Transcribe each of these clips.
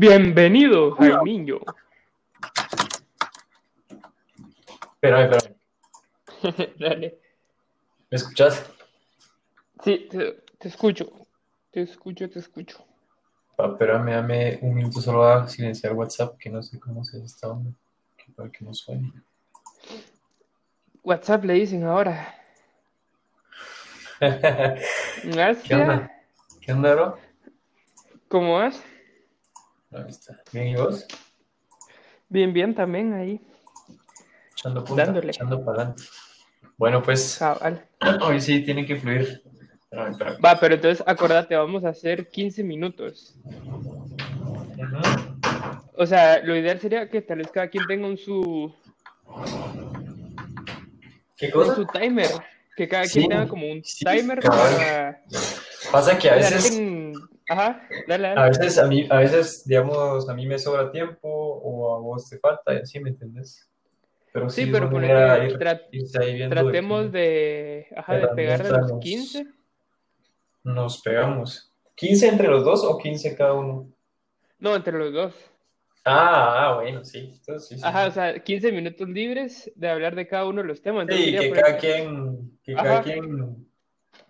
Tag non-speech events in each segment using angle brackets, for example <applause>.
Bienvenido, Jaimiño. Espérame, espérame. <laughs> Dale. ¿Me escuchas? Sí, te, te escucho. Te escucho, te escucho. Pa, espérame, dame un minuto solo a silenciar WhatsApp, que no sé cómo se está onda. Para que no suene. WhatsApp le dicen ahora. <laughs> ¿Qué Gracias. onda? ¿Qué onda, bro? ¿Cómo vas? Ahí está. Bien, ¿y vos? Bien, bien también ahí. Echando punta, Dándole. echando para adelante. Bueno, pues <clears throat> hoy sí tiene que fluir. Espérame, espérame. Va, pero entonces acordate, vamos a hacer 15 minutos. O sea, lo ideal sería que tal vez cada quien tenga un su, ¿Qué un cosa? su timer. Que cada Sí, quien tenga como un sí, timer para. Pasa que a veces, Ajá, dale, a veces, a mí, a veces, digamos, a mí me sobra tiempo o a vos te falta, y así, ¿me entendés? Pero Sí, sí, pero idea ir- tra- de tratemos que de, ajá, de pegar de los herramientas 15. nos pegamos. ¿15 entre los dos o 15 cada uno? No, entre los dos. Ah, ah, bueno, sí. Entonces, sí, sí. Ajá, o sea, 15 minutos libres de hablar de cada uno de los temas. Entonces Sí, que por cada quien, que cada quien,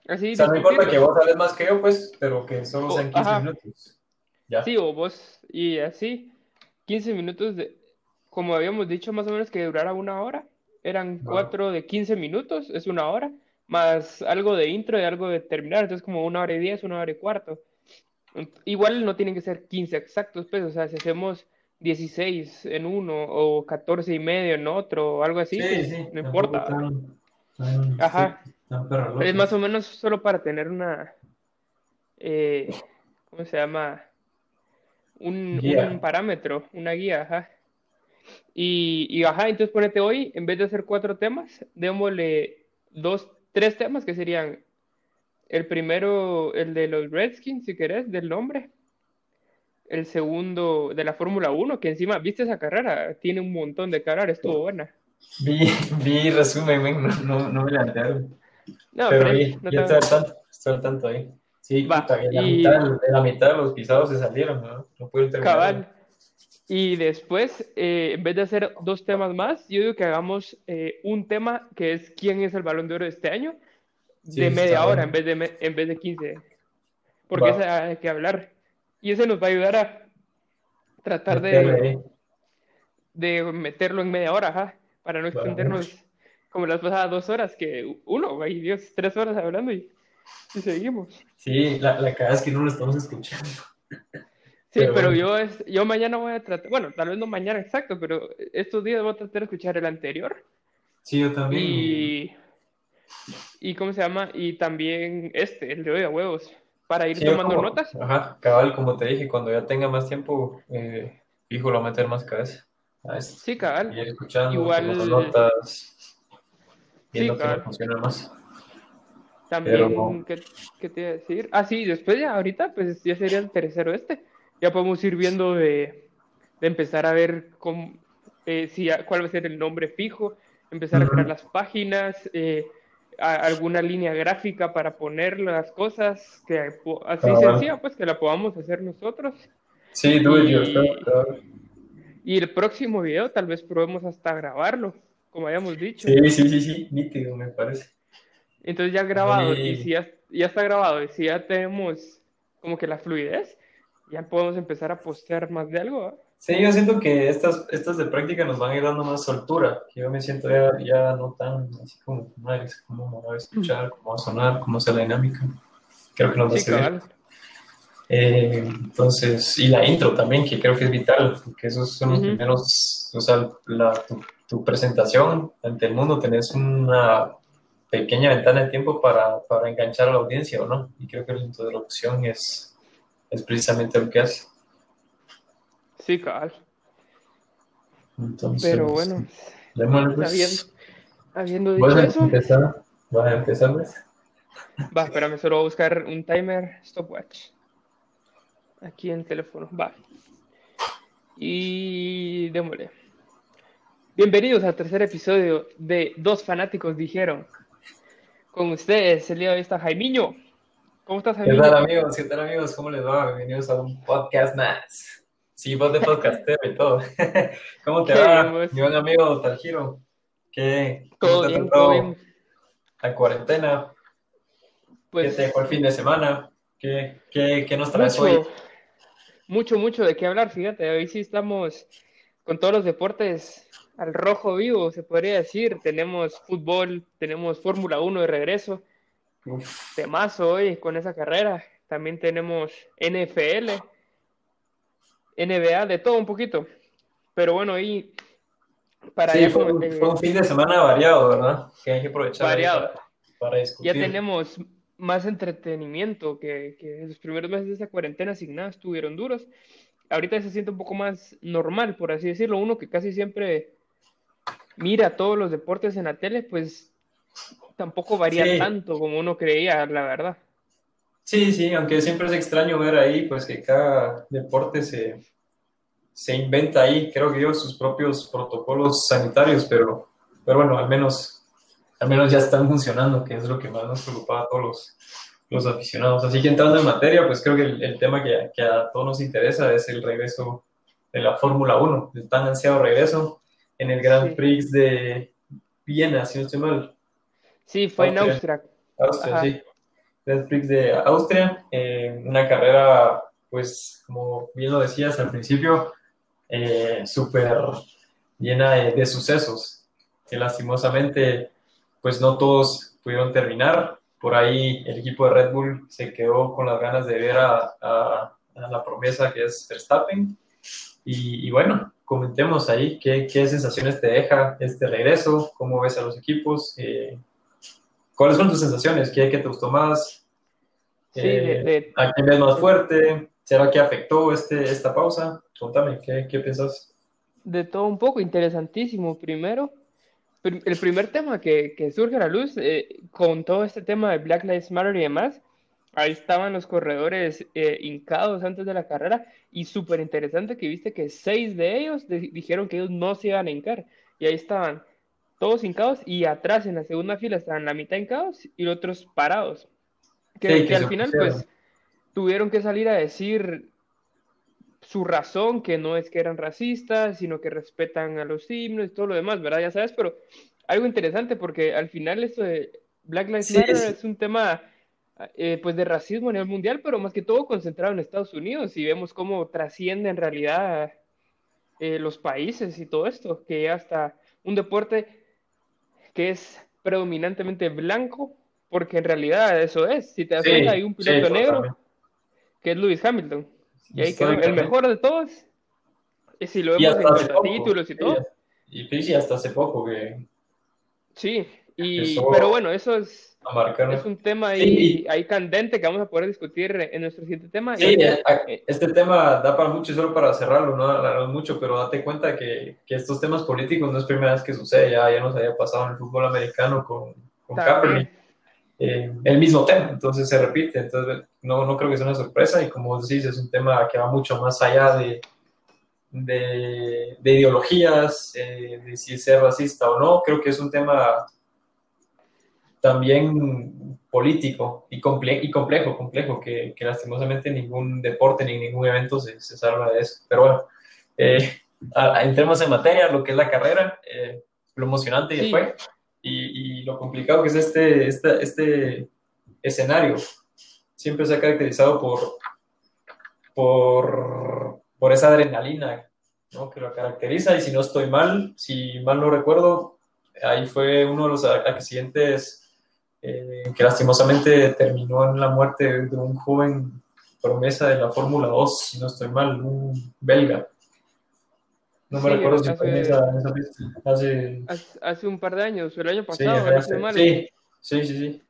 así o sea, no importa que vos hables más que yo, pues, pero que solo sean 15 ajá. minutos. Ya. Sí, o vos, y así, 15 minutos de, como habíamos dicho, más o menos que durara una hora. Eran Va. cuatro de 15 minutos, es una hora, más algo de intro y algo de terminar. Entonces, como una hora y diez, una hora y cuarto. Igual no tienen que ser 15 exactos, pues, o sea, si hacemos 16 en uno o 14 y medio en otro o algo así, pues, no importa. tan- tan- Ajá. Es más o menos solo para tener una, eh, ¿cómo se llama? Un, parámetro, una guía, ajá. Y, y ajá, entonces ponete hoy, en vez de hacer cuatro temas, démosle dos, tres temas que serían el primero, el de los Redskins, si querés, del nombre. El segundo, de la Fórmula 1, que encima, ¿viste esa carrera? Tiene un montón de carreras, estuvo buena. Vi, vi resumen, men, no, no, no me la entero. No, Pero pero vi, no yo estoy al tanto, estoy al tanto ahí. Sí, Va, que la, y- mitad, la mitad de los pisados se salieron, ¿no? No pudieron terminar. Cabal. Y después, eh, en vez de hacer dos temas más, yo digo que hagamos eh, un tema que es quién es el balón de oro de este año, Sí, de media hora en vez de, me- en vez de 15. Porque hay que hablar. Y ese nos va a ayudar a tratar de, de meterlo en media hora, ajá, para no extendernos como las pasadas dos horas, que uno, ay Dios, tres horas hablando y, y seguimos. Sí, la, la cara es que no lo estamos escuchando. Sí, Pero pero bueno. yo, es, yo mañana voy a tratar, bueno, tal vez no mañana exacto, pero estos días voy a tratar de escuchar el anterior Sí, yo también. y, y ¿cómo se llama? Y también este, el de hoy a huevos, para ir Sí, tomando como- notas. Ajá, cabal, como te dije, cuando ya tenga más tiempo, eh, lo a meter más cabeza. Sí, Y cabal. ir escuchando, Igual- tomando notas, Sí, que me cabal. funciona más. También, ¿qué, qué te iba a decir? Ah, sí, después ya, ahorita, pues ya sería el tercero este. Ya podemos ir viendo de, de empezar a ver cómo, eh, si, cuál va a ser el nombre fijo, empezar a crear las páginas, eh, a- alguna línea gráfica para poner las cosas, que así Ah, bueno. sencilla, pues que la podamos hacer nosotros. Sí, it Y- cabal. Y el próximo video tal vez probemos hasta grabarlo, como habíamos dicho. Sí, sí, sí, sí, nítido, me parece. Entonces ya grabado, Sí. y si ya, ya está grabado, y si ya tenemos como que la fluidez, ya podemos empezar a postear más de algo. ¿va? Sí, yo siento que estas, estas de práctica nos van a ir dando más soltura, que yo me siento ya, ya no tan así como, madre, cómo va a escuchar, cómo va a sonar, cómo va la dinámica. Creo que nos va a servir. Eh, entonces, y la intro también, que creo que es vital, porque esos son los Ujú. primeros, o sea, la, tu, tu presentación ante el mundo, tenés una pequeña ventana de tiempo para, para enganchar a la audiencia, ¿o no? Y creo que la introducción es, es precisamente lo que hace. Sí, cabal. Entonces, Pero bueno, pues. habiendo, habiendo Vas dicho a eso, empezar, vas a empezar, pues. va, espérame, solo voy a buscar un timer stopwatch. Aquí en el teléfono, va. Y démosle. Bienvenidos al tercer episodio de Dos Fanáticos Dijeron. Con ustedes, el día de hoy está Jaimiño. ¿Cómo estás, ¿Qué Jaimiño? tal, amigos? ¿Qué tal, amigos? ¿Cómo les va? Bienvenidos a un podcast más. Sí, vos de podcastero y todo. <laughs> ¿Cómo te va, mi buen amigo Taljiro? ¿Qué, ¿Cómo te bien, todo bien. la cuarentena? Pues, ¿Qué te dejó el fin de semana? ¿Qué, qué, qué nos traes hoy? Mucho, mucho de qué hablar, fíjate. Hoy sí estamos con todos los deportes al rojo vivo, se podría decir. Tenemos fútbol, tenemos Fórmula 1 de regreso. Uf. Temazo hoy con esa carrera. También tenemos NFL, NBA, de todo un poquito. Pero bueno, ahí para sí, fue, un, fue, un fin de semana variado, ¿verdad? Que hay que aprovechar variado. Para, discutir. Ya tenemos más entretenimiento que, que los primeros meses de esa cuarentena asignadas estuvieron duros. Ahorita se siente un poco más normal, por así decirlo. Uno que casi siempre mira todos los deportes en la tele, pues tampoco varía tanto como uno creía, la verdad. Sí, sí, aunque siempre es extraño ver ahí, pues que cada deporte se, se inventa ahí, creo que yo, sus propios protocolos sanitarios, pero, pero bueno, al menos, al menos ya están funcionando, que es lo que más nos preocupa a todos los, los aficionados. Así que entrando en materia, pues creo que el, tema que, que, a todos nos interesa es el regreso de la Fórmula 1, el tan ansiado regreso en el Grand Prix de Viena, si no estoy mal. Sí, fue en Austria. Austria, sí. Grand Prix de Austria, eh, una carrera, pues, como bien lo decías al principio, eh, súper llena de, sucesos, que lastimosamente, pues no todos pudieron terminar. Por ahí el equipo de Red Bull se quedó con las ganas de ver a, a, la promesa que es Verstappen. Y, y, bueno, comentemos ahí qué, qué, sensaciones te deja este regreso, cómo ves a los equipos, eh, cuáles son tus sensaciones, qué, qué te gustó más, eh, a quién ves más fuerte, será que afectó este, esta pausa, contame, ¿qué, qué pensás? De todo un poco, interesantísimo. Primero, el primer tema que, que surge a la luz, eh, con todo este tema de Black Lives Matter y demás, ahí estaban los corredores eh, hincados antes de la carrera y súper interesante que viste que seis de ellos dijeron que ellos no se iban a hincar y ahí estaban todos hincados y atrás en la segunda fila estaban la mitad hincados y los otros parados. Que, al final pues tuvieron que salir a decir su razón, que no es que eran racistas, sino que respetan a los himnos y todo lo demás, ¿verdad? Ya sabes, pero algo interesante porque al final esto de Black Lives Matter es un tema eh, pues de racismo a nivel mundial, pero más que todo concentrado en Estados Unidos y vemos cómo trasciende en realidad eh, los países y todo esto, que hasta un deporte que es predominantemente blanco, porque en realidad eso es, si te das cuenta hay un piloto negro que es Lewis Hamilton, y ahí quedó el mejor de todos, y si lo vemos en los títulos y todo. Y, y hasta hace poco que... Sí, y, pero bueno, eso es es un tema ahí, ahí, candente que vamos a poder discutir en nuestro siguiente tema. Sí, eh, este tema da para mucho, solo para cerrarlo, no da mucho, pero date cuenta que, que, estos temas políticos no es primera vez que sucede, ya, ya nos había pasado en el fútbol americano con, con Kaepernick. Eh, el mismo tema, entonces se repite, entonces no, no creo que sea una sorpresa y como decís, es un tema que va mucho más allá de, de, de ideologías, eh, de si ser racista o no, creo que es un tema también político y, comple y complejo, complejo, que, que, lastimosamente ningún deporte ni ningún evento se, se salva de eso. Pero bueno, eh, entremos en materia, lo que es la carrera, eh, lo emocionante que fue y, y, lo complicado que es este, este, este escenario. Siempre se ha caracterizado por, por, por esa adrenalina ¿no? que lo caracteriza y si no estoy mal, si mal no recuerdo, ahí fue uno de los accidentes eh, que lastimosamente terminó en la muerte de un joven promesa de la Fórmula 2, si no estoy mal, un belga. No me recuerdo si fue en esa, pista. Hace... hace un par de años, el año pasado, sí, sí, sí, sí,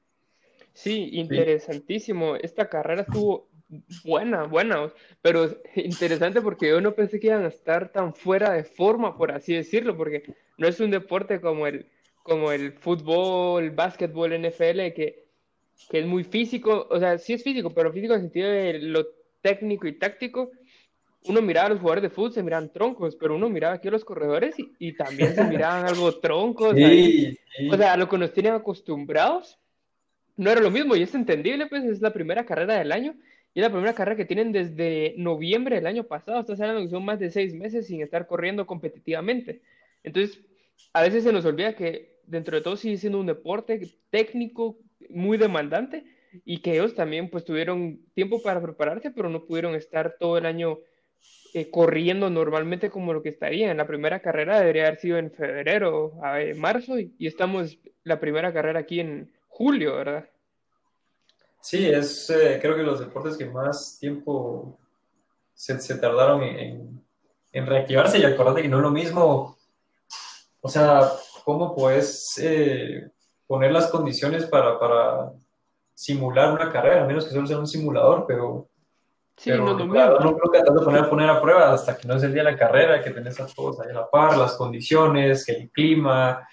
sí. interesantísimo. Esta carrera estuvo buena, buena, pero <laughs> interesante porque yo no pensé que iban a estar tan fuera de forma, por así decirlo, porque no es un deporte como el, como el fútbol, básquetbol, NFL, que, que es muy físico, o sea, sí es físico, pero físico en el sentido de lo técnico y táctico. Uno miraba a los jugadores de fútbol, se miraban troncos, pero uno miraba aquí a los corredores y, también se miraban algo troncos. O sea, a lo que nos tienen acostumbrados no era lo mismo y es entendible, pues es la primera carrera del año y es la primera carrera que tienen desde noviembre del año pasado. Estás hablando que son más de seis meses sin estar corriendo competitivamente. Entonces, a veces se nos olvida que dentro de todo sigue siendo un deporte técnico muy demandante y que ellos también pues tuvieron tiempo para prepararse, pero no pudieron estar todo el año eh, corriendo normalmente como lo que estaría. En la primera carrera debería haber sido en febrero, a, marzo, y, estamos la primera carrera aquí en julio, ¿verdad? Sí, es eh, creo que los deportes que más tiempo se, se tardaron en, en, reactivarse y acordate que no es lo mismo, o sea, cómo puedes eh, poner las condiciones para, para simular una carrera, a menos que solo sea un simulador, pero Sí, no, no, no, creo que tanto poner, poner a prueba hasta que no es el día de la carrera, que tenés a todos ahí a la par, las condiciones, que el clima.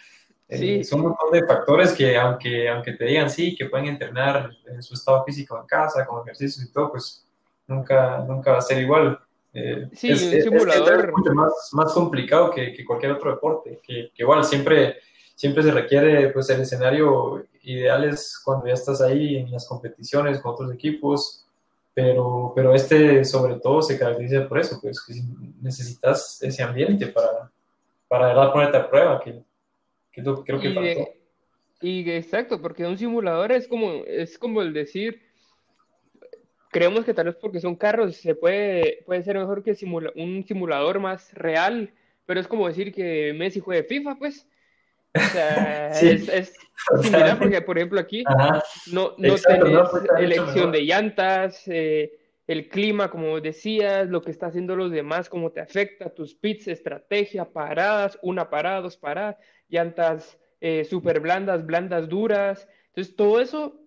Eh, sí. son un montón de factores que, aunque, aunque te digan sí, que pueden entrenar en su estado físico en casa, con ejercicios y todo, pues nunca, nunca va a ser igual. Eh, sí, es, un simulador. Es, mucho más, más complicado que, que, cualquier otro deporte, que, que, igual siempre, siempre se requiere, pues el escenario ideal es cuando ya estás ahí en las competiciones con otros equipos, pero, pero este sobre todo se caracteriza por eso, pues que necesitas ese ambiente para, para verdad ponerte a prueba, que, que creo que y, faltó. Y exacto, porque un simulador es como, es como el decir, creemos que tal vez porque son carros se puede, puede ser mejor que un simulador más real, pero es como decir que Messi juegue FIFA, pues. O sea, <laughs> es, similar porque, por ejemplo, aquí no, no tenés elección de llantas, eh, el clima, como decías, lo que está haciendo los demás, cómo te afecta, tus pits, estrategia, paradas, una parada, dos paradas, llantas eh, súper blandas, blandas duras. Entonces, todo eso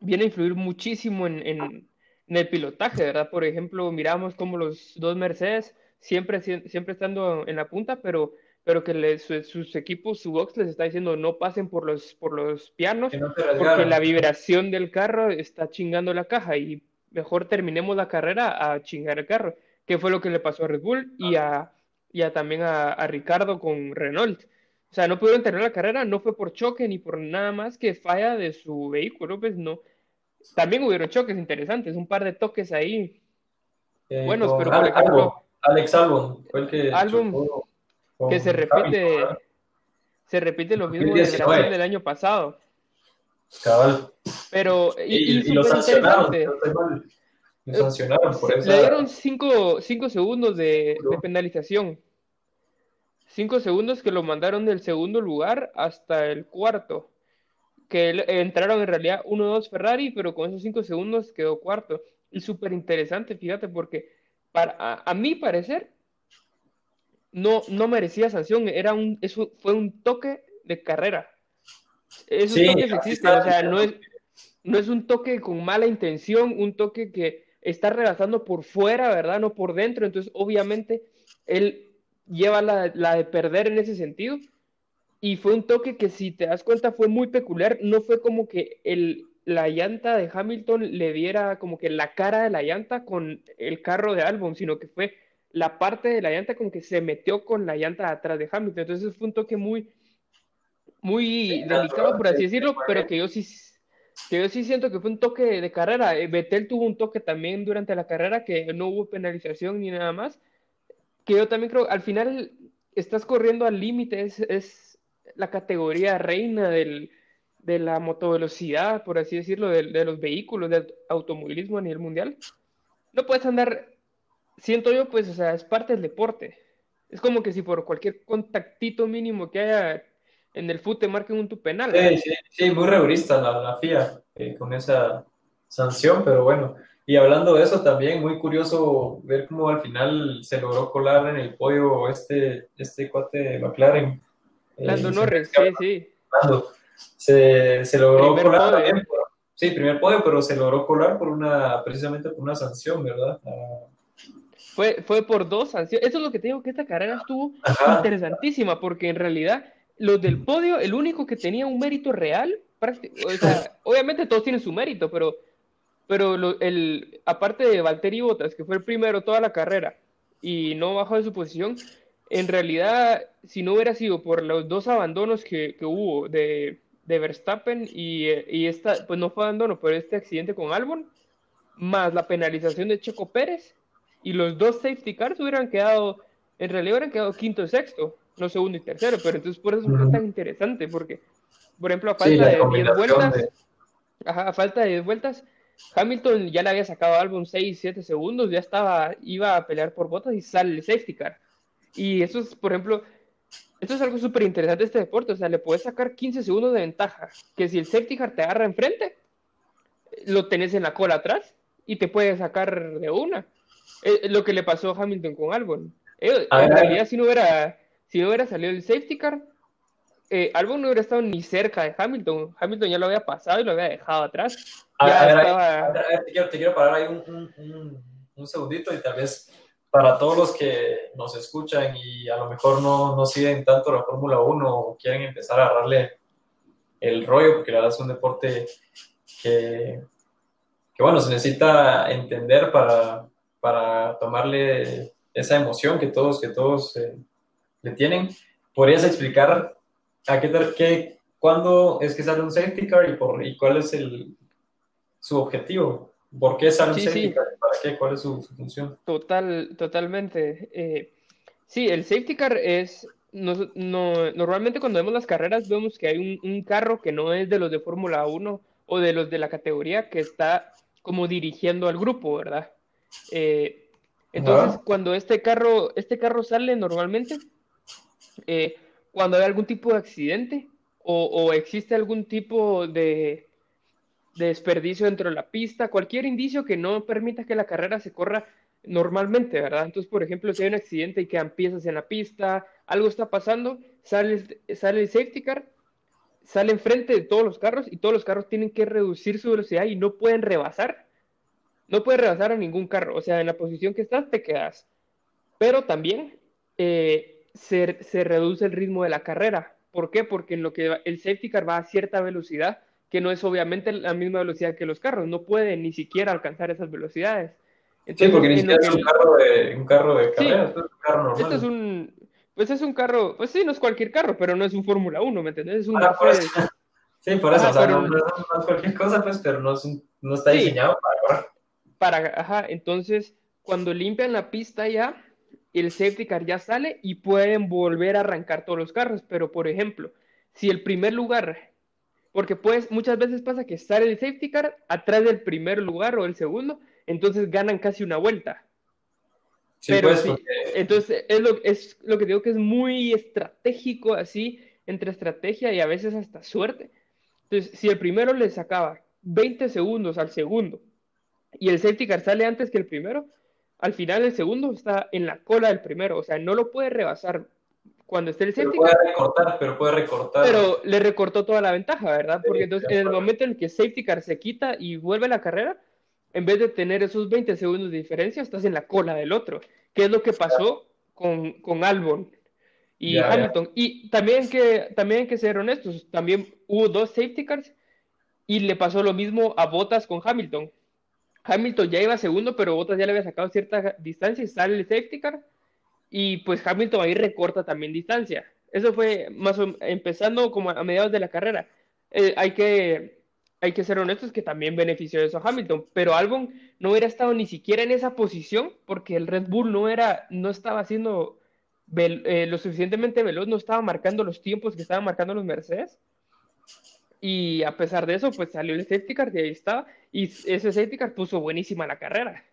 viene a influir muchísimo en, en, el pilotaje, ¿verdad? Por ejemplo, miramos como los dos Mercedes, siempre, siempre estando en la punta, pero pero que sus equipos, su box les está diciendo no pasen por los, por los pianos, porque la vibración del carro está chingando la caja y mejor terminemos la carrera a chingar el carro, que fue lo que le pasó a Red Bull y a, y a también a, Ricardo con Renault. O sea, no pudieron terminar la carrera, no fue por choque ni por nada más que falla de su vehículo, pues no. También hubieron choques interesantes, un par de toques ahí. Eh, buenos, pero por ejemplo, Alex Albon fue el que que se repite, se repite lo mismo de Brasil del año pasado. Cabal. Pero, y, y, lo sancionaron, lo sancionaron por eso. Le dieron 5 segundos de, de, penalización. 5 segundos que lo mandaron del segundo lugar hasta el cuarto. Que entraron en realidad 1-2 Ferrari, pero con esos 5 segundos quedó cuarto. Y súper interesante, fíjate, porque para, a, a mi parecer, no, no merecía sanción, era un, eso fue un toque de carrera. Esos toques existen, o sea, no es, no es un toque con mala intención, un toque que está rebasando por fuera, ¿verdad? No por dentro, entonces obviamente él lleva la, la de perder en ese sentido. Y fue un toque que si te das cuenta fue muy peculiar, no fue como que el, la llanta de Hamilton le diera como que la cara de la llanta con el carro de Albon, sino que fue la parte de la llanta como que se metió con la llanta atrás de Hamilton. Entonces fue un toque muy, muy delicado, por así decirlo, pero que yo sí, que yo sí siento que fue un toque de carrera. Eh, Betel tuvo un toque también durante la carrera que no hubo penalización ni nada más. Que yo también creo, al final estás corriendo al límite, es, es, la categoría reina del, de la motovelocidad, por así decirlo, de, de los vehículos, del automovilismo a nivel mundial. No puedes andar siento yo, pues, o sea, es parte del deporte. Es como que si por cualquier contactito mínimo que haya en el fútbol te marquen un tu penal. Sí, sí, sí, muy rigurista la, FIA eh, con esa sanción, pero bueno. Y hablando de eso también, muy curioso ver cómo al final se logró colar en el podio este, este cuate de McLaren. Eh, Lando Norris, sí, sí. Se, se logró colar también. sí, primer podio, pero se logró colar por una, precisamente por una sanción, ¿verdad? Fue, fue por dos sanciones. Eso es lo que te digo, que esta carrera estuvo interesantísima, porque en realidad los del podio, el único que tenía un mérito real, o sea, <laughs> obviamente todos tienen su mérito, pero, pero el, aparte de Valtteri Bottas, que fue el primero toda la carrera y no bajó de su posición, en realidad, si no hubiera sido por los dos abandonos que, que hubo de, de Verstappen y, y, esta, pues no fue abandono, pero este accidente con Albon, más la penalización de Checo Pérez y los dos safety cars hubieran quedado, en realidad hubieran quedado quinto y sexto, no segundo y tercero, pero entonces por eso es tan interesante, porque, por ejemplo, a falta de 10 vueltas, a falta de 10 vueltas, Hamilton ya le había sacado álbum 6, 7 segundos, ya estaba, iba a pelear por botas y sale el safety car. Y eso es, por ejemplo, esto es algo súper interesante de este deporte, o sea, le puedes sacar 15 segundos de ventaja, que si el safety car te agarra enfrente, lo tenés en la cola atrás y te puede sacar de una. Lo que le pasó a Hamilton con Albon. Eh, en realidad, si no hubiera, si no hubiera salido el safety car, eh, Albon no hubiera estado ni cerca de Hamilton. Hamilton ya lo había pasado y lo había dejado atrás. te, quiero, parar ahí un, un, segundito y tal vez para todos los que nos escuchan y a lo mejor no, no siguen tanto la Fórmula 1 o quieren empezar a agarrarle el rollo, porque la verdad es un deporte que, bueno, se necesita entender para, para tomarle esa emoción que todos, que todos eh, le tienen. ¿Podrías explicar a qué, qué, cuándo es que sale un safety car y, por, y cuál es el, su objetivo? ¿Por qué sale un safety car? ¿Para qué? ¿Cuál es su, función? Total, totalmente. Eh, sí, el safety car es no, no, normalmente cuando vemos las carreras vemos que hay un, un, carro que no es de los de Fórmula 1 o de los de la categoría que está como dirigiendo al grupo, ¿verdad? Eh, entonces, cuando este carro, este carro sale normalmente, eh, cuando hay algún tipo de accidente o, existe algún tipo de, de, desperdicio dentro de la pista, cualquier indicio que no permita que la carrera se corra normalmente, ¿verdad? Entonces, por ejemplo, si hay un accidente y quedan piezas en la pista, algo está pasando, sale, sale el safety car sale enfrente de todos los carros y todos los carros tienen que reducir su velocidad y no pueden rebasar. No puedes rebasar a ningún carro. O sea, en la posición que estás te quedas. Pero también eh, se, se, reduce el ritmo de la carrera. ¿Por qué? Porque en lo que el safety car va a cierta velocidad que no es obviamente la misma velocidad que los carros. No puede ni siquiera alcanzar esas velocidades. sí, porque ni siquiera es un, carro de, un carro de carrera, es un carro normal. Esto es un, pues es un carro, pues sí, no es cualquier carro, pero no es un Fórmula 1, ¿me entiendes? Es un ah, Sí, por eso, o sea, no, es cualquier cosa, pues, pero no, es un, no está diseñado para Para, ajá, entonces, cuando limpian la pista ya, el safety car ya sale y pueden volver a arrancar todos los carros, pero por ejemplo, si el primer lugar, porque pues muchas veces pasa que sale el safety car atrás del primer lugar o el segundo, entonces ganan casi una vuelta. Pero pues, entonces es lo, es lo que digo que es muy estratégico así, entre estrategia y a veces hasta suerte. Entonces, si el primero le sacaba 20 segundos al segundo y el safety car sale antes que el primero, al final el segundo está en la cola del primero, o sea, no lo puede rebasar cuando esté el safety car. Puede recortar, pero puede recortar. Pero le recortó toda la ventaja, ¿verdad? Porque entonces en el momento en el que safety car se quita y vuelve la carrera, en vez de tener esos 20 segundos de diferencia, estás en la cola del otro, que es lo que pasó con, con Albon y Hamilton. Y también que, también hay que ser honestos, también hubo dos safety cars y le pasó lo mismo a Bottas con Hamilton. Hamilton ya iba segundo, pero Bottas ya le había sacado cierta distancia y sale el safety car y pues Hamilton ahí recorta también distancia. Eso fue más o, empezando como a mediados de la carrera. Eh, hay que hay que ser honestos que también benefició eso a Hamilton, pero Albon no hubiera estado ni siquiera en esa posición porque el Red Bull no era, no estaba haciendo eh, lo suficientemente veloz, no estaba marcando los tiempos que estaban marcando los Mercedes. Y a pesar de eso, pues salió el safety car y ahí estaba. Y ese safety car puso buenísima la carrera.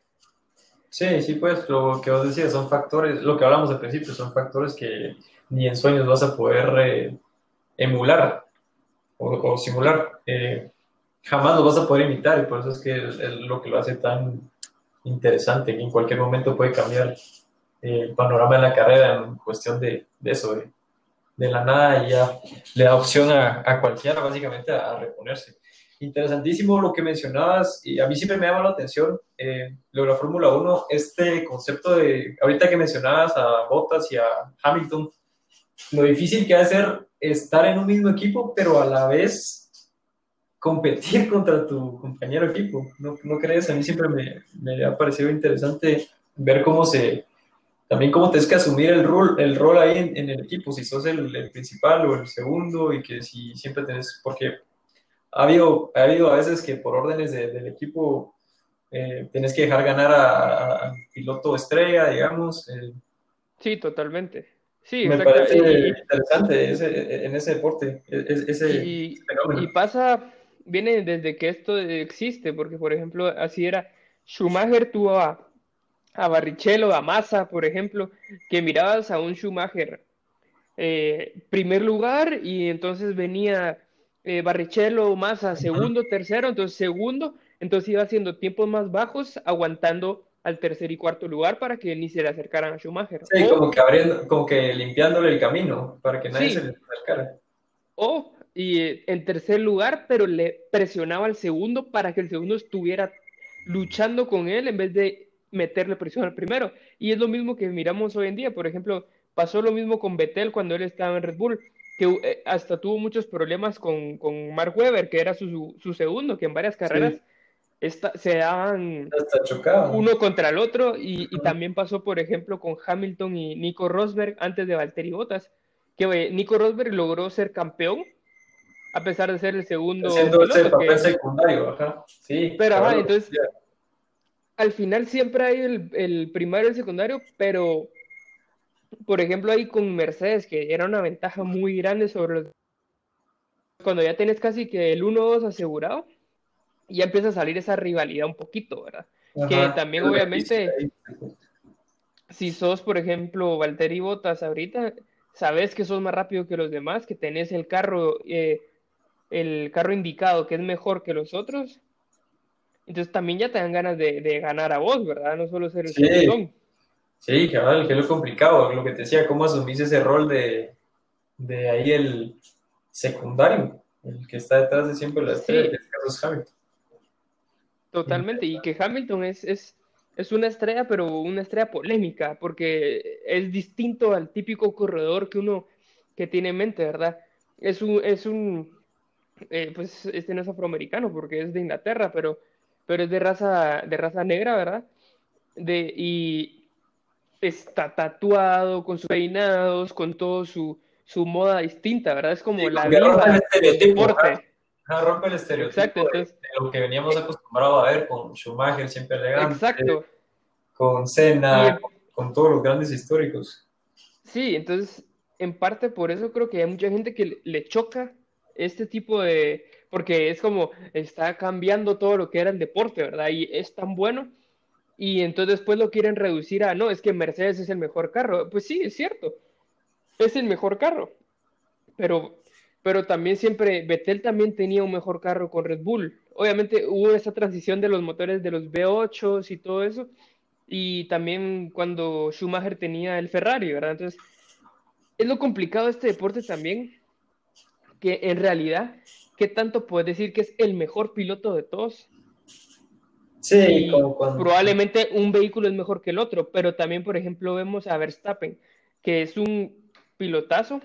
Sí, sí, pues lo que vos decías son factores, lo que hablamos al principio, son factores que ni en sueños vas a poder eh, emular o, simular. Eh, jamás lo vas a poder imitar y por eso es que es, lo que lo hace tan interesante, que en cualquier momento puede cambiar eh, el panorama de la carrera en cuestión de, eso, de, la nada y ya le da opción a cualquiera básicamente a, reponerse. Interesantísimo lo que mencionabas y a mí siempre me llama la atención eh, lo de la Fórmula 1, este concepto de, ahorita que mencionabas a Bottas y a Hamilton, lo difícil que ha de ser estar en un mismo equipo, pero a la vez competir <laughs> contra tu compañero equipo. ¿No, no crees? A mí siempre me, me, ha parecido interesante ver cómo se, también cómo tienes que asumir el rol, el rol ahí en, en el equipo, si sos el, el, principal o el segundo y que si siempre tenés, porque ha habido, ha habido a veces que por órdenes de, del equipo Eh, tienes que dejar ganar al piloto estrella, digamos. Eh. Sí, totalmente. Sí, Me parece interesante ese, en ese deporte. E, e, ese, y, y, pasa, viene desde que esto existe, porque por ejemplo, así era. Schumacher tuvo a, a Barrichello, a Massa, por ejemplo, que mirabas a un Schumacher eh, primer lugar y entonces venía eh, Barrichello, Massa segundo, tercero, entonces segundo, entonces iba haciendo tiempos más bajos, aguantando al tercer y cuarto lugar para que ni se le acercaran a Schumacher. Sí, como, que abriendo, como que limpiándole el camino para que nadie se le acercara. O y eh, en tercer lugar, pero le presionaba al segundo para que el segundo estuviera luchando con él en vez de meterle presión al primero. Y es lo mismo que miramos hoy en día. Por ejemplo, pasó lo mismo con Vettel cuando él estaba en Red Bull, que eh, hasta tuvo muchos problemas con, con Mark Webber, que era su, su, segundo, que en varias carreras se daban uno contra el otro. Y, y, también pasó, por ejemplo, con Hamilton y Nico Rosberg antes de Valtteri Bottas, que eh, Nico Rosberg logró ser campeón a pesar de ser el segundo. Haciendo ese papel secundario, ajá. Sí. Pero, ajá, entonces, al final siempre hay el, el primario y el secundario, pero, por ejemplo, ahí con Mercedes, que era una ventaja muy grande sobre los. Cuando ya tienes casi que el 1-2 asegurado, ya empieza a salir esa rivalidad un poquito, ¿verdad? que también, obviamente, si sos, por ejemplo, Valtteri Bottas ahorita, sabes que sos más rápido que los demás, que tenés el carro. Eh, el carro indicado que es mejor que los otros, entonces también ya te dan ganas de, ganar a vos, ¿verdad? No solo ser el sí. Sí, cabal, que es lo complicado, lo que te decía, cómo asumís ese rol de, de ahí el secundario, el que está detrás de siempre la estrella, que es Hamilton. Totalmente, y que Hamilton es, es, es una estrella, pero una estrella polémica, porque es distinto al típico corredor que uno que tiene en mente, ¿verdad? Es un, es un, eh, pues este no es afroamericano porque es de Inglaterra, pero, pero es de raza, de raza negra, ¿verdad? De, y está tatuado, con sus peinados, con todo su, su moda distinta, ¿verdad? Es como la vida del deporte. rompe el estereotipo Exacto, de, lo que veníamos acostumbrados a ver con Schumacher siempre elegante, Exacto. con Senna, con todos los grandes históricos. Sí, entonces, en parte por eso creo que hay mucha gente que le choca este tipo de, porque es como está cambiando todo lo que era el deporte, ¿verdad? Y es tan bueno. Y entonces después lo quieren reducir a, no, es que Mercedes es el mejor carro. Pues sí, es cierto. Es el mejor carro. Pero, pero también siempre, Vettel también tenía un mejor carro con Red Bull. Obviamente hubo esa transición de los motores de los V8 y todo eso. Y también cuando Schumacher tenía el Ferrari, ¿verdad? Entonces, es lo complicado de este deporte también, que en realidad, ¿qué tanto puedes decir que es el mejor piloto de todos? Sí, probablemente un vehículo es mejor que el otro, pero también, por ejemplo, vemos a Verstappen, que es un pilotazo,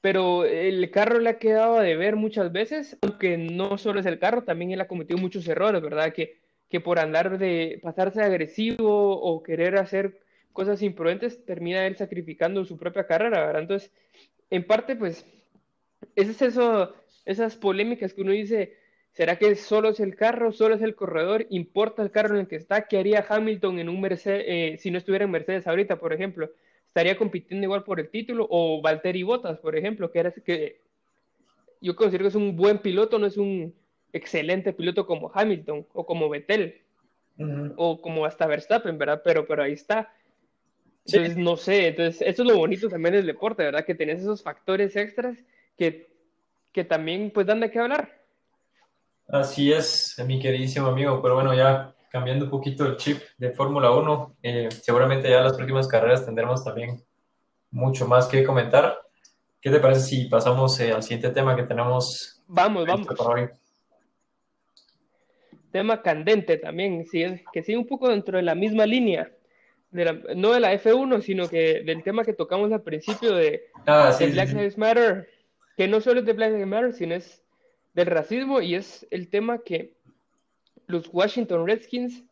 pero el carro le ha quedado de ver muchas veces, aunque no solo es el carro, también él ha cometido muchos errores, ¿verdad? Que, que por andar de pasarse agresivo o querer hacer cosas imprudentes, termina él sacrificando su propia carrera, ¿verdad? Entonces, en parte, pues, es eso, esas polémicas que uno dice, ¿será que solo es el carro, solo es el corredor? ¿Importa el carro en el que está? ¿Qué haría Hamilton en un Mercedes, eh, si no estuviera en Mercedes ahorita, por ejemplo? ¿Estaría compitiendo igual por el título? O Valtteri Bottas, por ejemplo, que era que yo considero que es un buen piloto, no es un excelente piloto como Hamilton o como Vettel o como hasta Verstappen, ¿verdad? Pero, pero ahí está. Entonces, no sé, entonces, eso es lo bonito también del deporte, ¿verdad? Que tenés esos factores extras que, que también pues dan de qué hablar. Así es, mi queridísimo amigo, pero bueno, ya cambiando un poquito el chip de Fórmula 1, eh, seguramente ya las próximas carreras tendremos también mucho más que comentar. ¿Qué te parece si pasamos eh, al siguiente tema que tenemos? Vamos, vamos. Tema candente también, sí, que sigue un poco dentro de la misma línea, no de la F1, sino que del tema que tocamos al principio de, ah, Black Lives Matter que no solo es de Black Lives Matter, sino es del racismo y es el tema que los Washington Redskins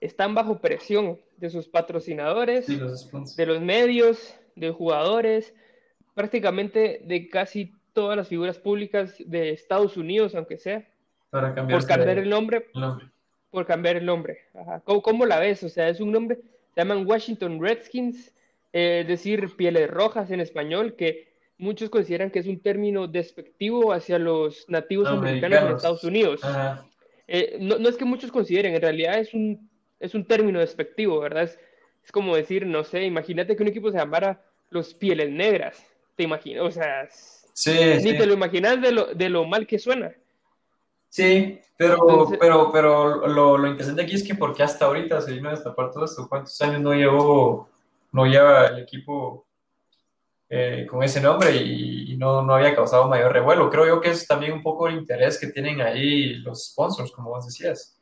están bajo presión de sus patrocinadores, de los medios, de jugadores, prácticamente de casi todas las figuras públicas de Estados Unidos, aunque sea, Para por cambiar el nombre, por cambiar el nombre. ¿Cómo, la ves? O sea, es un nombre, se llaman Washington Redskins, eh, es decir, pieles rojas en español, que muchos consideran que es un término despectivo hacia los nativos americanos, en Estados Unidos. Eh, no, no, es que muchos consideren, en realidad es un, es un término despectivo, ¿verdad? Es, es como decir, no sé, imagínate que un equipo se llamara los pieles negras, te imaginas, o sea, ni te lo imaginas de lo, de lo mal que suena. Sí, pero, pero, pero lo, lo, interesante aquí es que porque hasta ahorita se vino a destapar todo esto, ¿cuántos años no llevó, no lleva el equipo eh, con ese nombre y, no, no, había causado mayor revuelo? Creo yo que es también un poco el interés que tienen ahí los sponsors, como vos decías,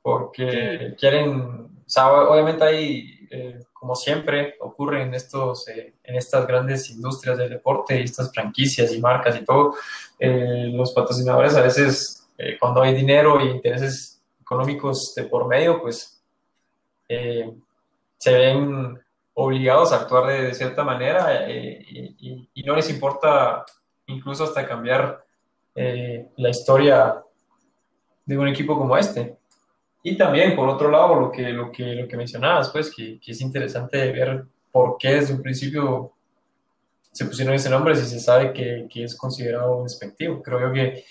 porque quieren, o sea, obviamente hay, eh, como siempre ocurre en, estos, eh, en estas grandes industrias del deporte, estas franquicias y marcas y todo, los patrocinadores a veces eh, cuando hay dinero e intereses económicos de por medio, pues eh, se ven obligados a actuar de, cierta manera eh, y, no les importa incluso hasta cambiar la historia de un equipo como este. Y también, por otro lado, lo que, lo que, lo que mencionabas, pues, que, es interesante ver por qué desde un principio se pusieron ese nombre si se sabe que, que es considerado despectivo. Creo yo que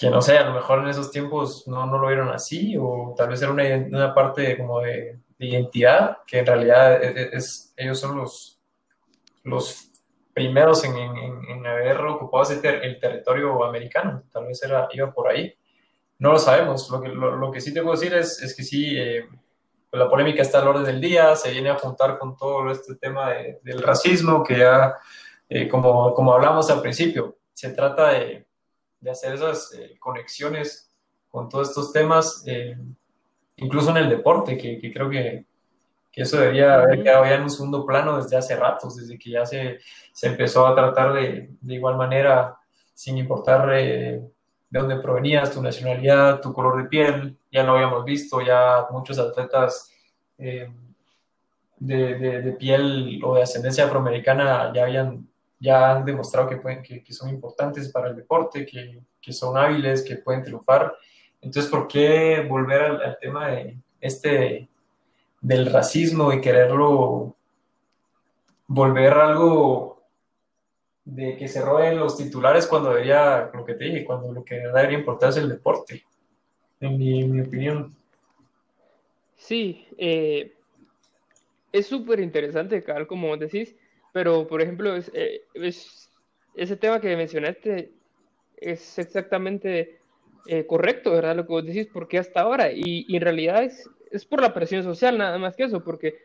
que no sé, a lo mejor en esos tiempos no, no lo vieron así, o tal vez era una, una parte como de, identidad, que en realidad e, e, es, ellos son los, los primeros en, en, haber ocupado el territorio americano, tal vez era, iba por ahí. No lo sabemos, lo que, lo, que sí te puedo decir es, es que sí, eh, la polémica está al orden del día, se viene a juntar con todo este tema del racismo, que ya, eh, como, como hablamos al principio, se trata de de hacer esas eh, conexiones con todos estos temas, eh, incluso en el deporte, que, creo que, que, eso debería haber quedado ya en un segundo plano desde hace ratos, desde que ya se, se empezó a tratar de, de igual manera, sin importar eh, de dónde provenías, tu nacionalidad, tu color de piel, ya lo habíamos visto, ya muchos atletas de, de, de, piel o de ascendencia afroamericana ya habían ya han demostrado que, pueden, que, son importantes para el deporte, que, que, son hábiles, que pueden triunfar. Entonces, ¿por qué volver al, tema de este del racismo y quererlo volver algo de que se roben los titulares cuando debería, lo que te dije, cuando lo que debería importar es el deporte, en mi, opinión. Sí, eh, es súper interesante, Carl, como decís, pero, por ejemplo, eh, es, ese tema que mencionaste es exactamente eh, correcto, ¿verdad? Lo que vos decís, porque hasta ahora, y, en realidad es, es, por la presión social, nada más que eso, porque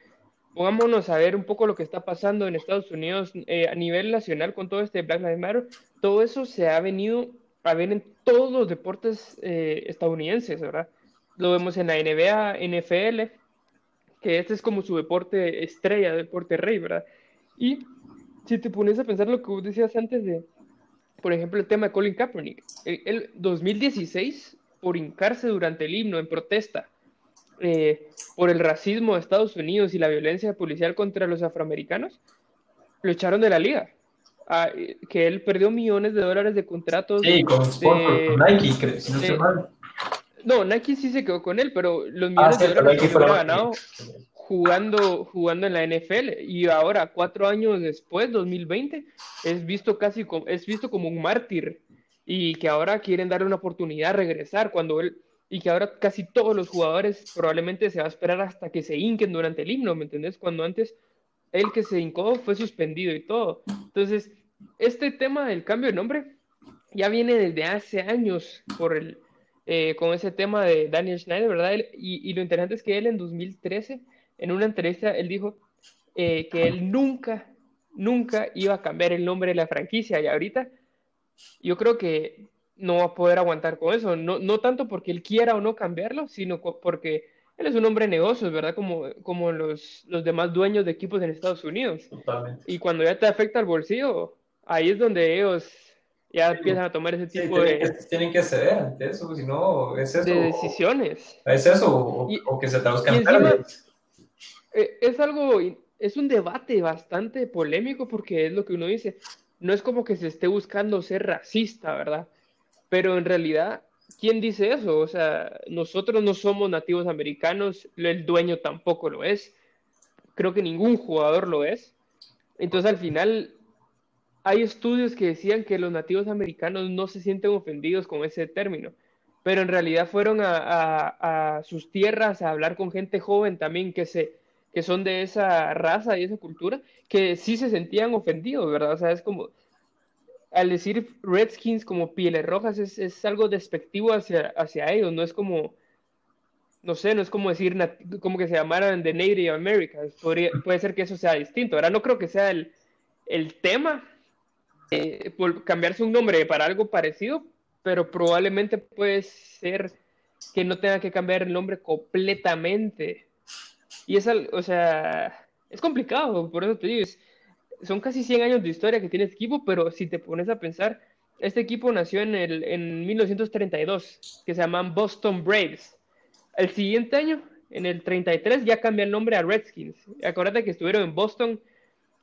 pongámonos a ver un poco lo que está pasando en Estados Unidos eh, a nivel nacional con todo este Black Lives Matter, todo eso se ha venido a ver en todos los deportes estadounidenses, ¿verdad? Lo vemos en la NBA, NFL, que este es como su deporte estrella, deporte rey, ¿verdad? Y si te pones a pensar lo que vos decías antes de, por ejemplo, el tema de Colin Kaepernick, el, 2016, por hincarse durante el himno en protesta eh, por el racismo de Estados Unidos y la violencia policial contra los afroamericanos, lo echaron de la liga. Ah, que él perdió millones de dólares de contratos. Sí, con, Nike, no No, Nike sí se quedó con él, pero los ah, millones de dólares que hubiera ganado jugando, jugando en la NFL y ahora, cuatro años después, 2020, es visto casi como, es visto como un mártir y que ahora quieren darle una oportunidad a regresar cuando él y que ahora casi todos los jugadores probablemente se va a esperar hasta que se hinquen durante el himno, ¿me entendés? Cuando antes el que se hincó fue suspendido y todo. Entonces, este tema del cambio de nombre ya viene desde hace años por el, eh, con ese tema de Daniel Schneider, ¿verdad? y, y, lo interesante es que él en 2013 en una entrevista, él dijo eh, que él nunca, nunca iba a cambiar el nombre de la franquicia y ahorita yo creo que no va a poder aguantar con eso, no, no tanto porque él quiera o no cambiarlo, sino porque él es un hombre de negocios, ¿verdad? Como, como los, los demás dueños de equipos en Estados Unidos. Totalmente. Y cuando ya te afecta el bolsillo, ahí es donde ellos ya empiezan a tomar ese tipo de... tienen que ceder ante eso, si no, es eso. De decisiones. Es eso, o, que se traduzcan eh, es algo, es un debate bastante polémico porque es lo que uno dice, no es como que se esté buscando ser racista, ¿verdad? Pero en realidad ¿quién dice eso? O sea, nosotros no somos nativos americanos, el dueño tampoco lo es, creo que ningún jugador lo es. Entonces al final hay estudios que decían que los nativos americanos no se sienten ofendidos con ese término, pero en realidad fueron a, sus tierras a hablar con gente joven también que, se, que son de esa raza y esa cultura, que sí se sentían ofendidos, ¿verdad? O sea, es como, al decir Redskins como pieles rojas es, algo despectivo hacia, hacia ellos, no es como, no sé, no es como decir como que se llamaran de Native Americans, puede ser que eso sea distinto, ahora no creo que sea el, tema, eh, por cambiarse un nombre para algo parecido, pero probablemente puede ser que no tenga que cambiar el nombre completamente. Y es, o sea, es complicado, por eso te digo, es, son casi 100 años de historia que tiene este equipo, pero si te pones a pensar, este equipo nació en, el, en 1932, que se llaman Boston Braves. El siguiente año, en el 33, ya cambia el nombre a Redskins. Acuérdate que estuvieron en Boston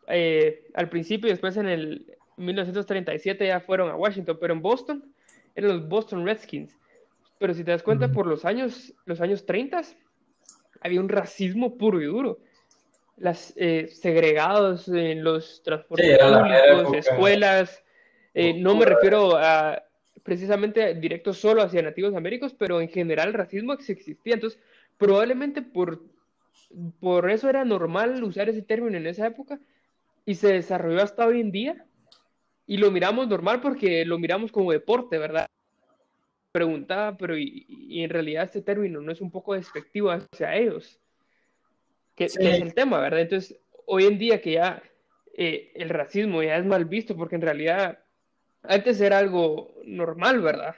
eh, al principio y después en el 1937 ya fueron a Washington, pero en Boston eran los Boston Redskins. Pero si te das cuenta, por los años, los años 30 había un racismo puro y duro las eh, segregados en los transportes públicos, escuelas. Eh, no me refiero a precisamente directo solo hacia nativos américos, pero en general el racismo existía. Entonces, probablemente por, por eso era normal usar ese término en esa época y se desarrolló hasta hoy en día y lo miramos normal porque lo miramos como deporte, ¿verdad? Preguntaba, pero y en realidad este término no es un poco despectivo hacia ellos que, es el tema, ¿verdad? Entonces, hoy en día que ya eh, el racismo ya es mal visto, porque en realidad antes era algo normal, ¿verdad?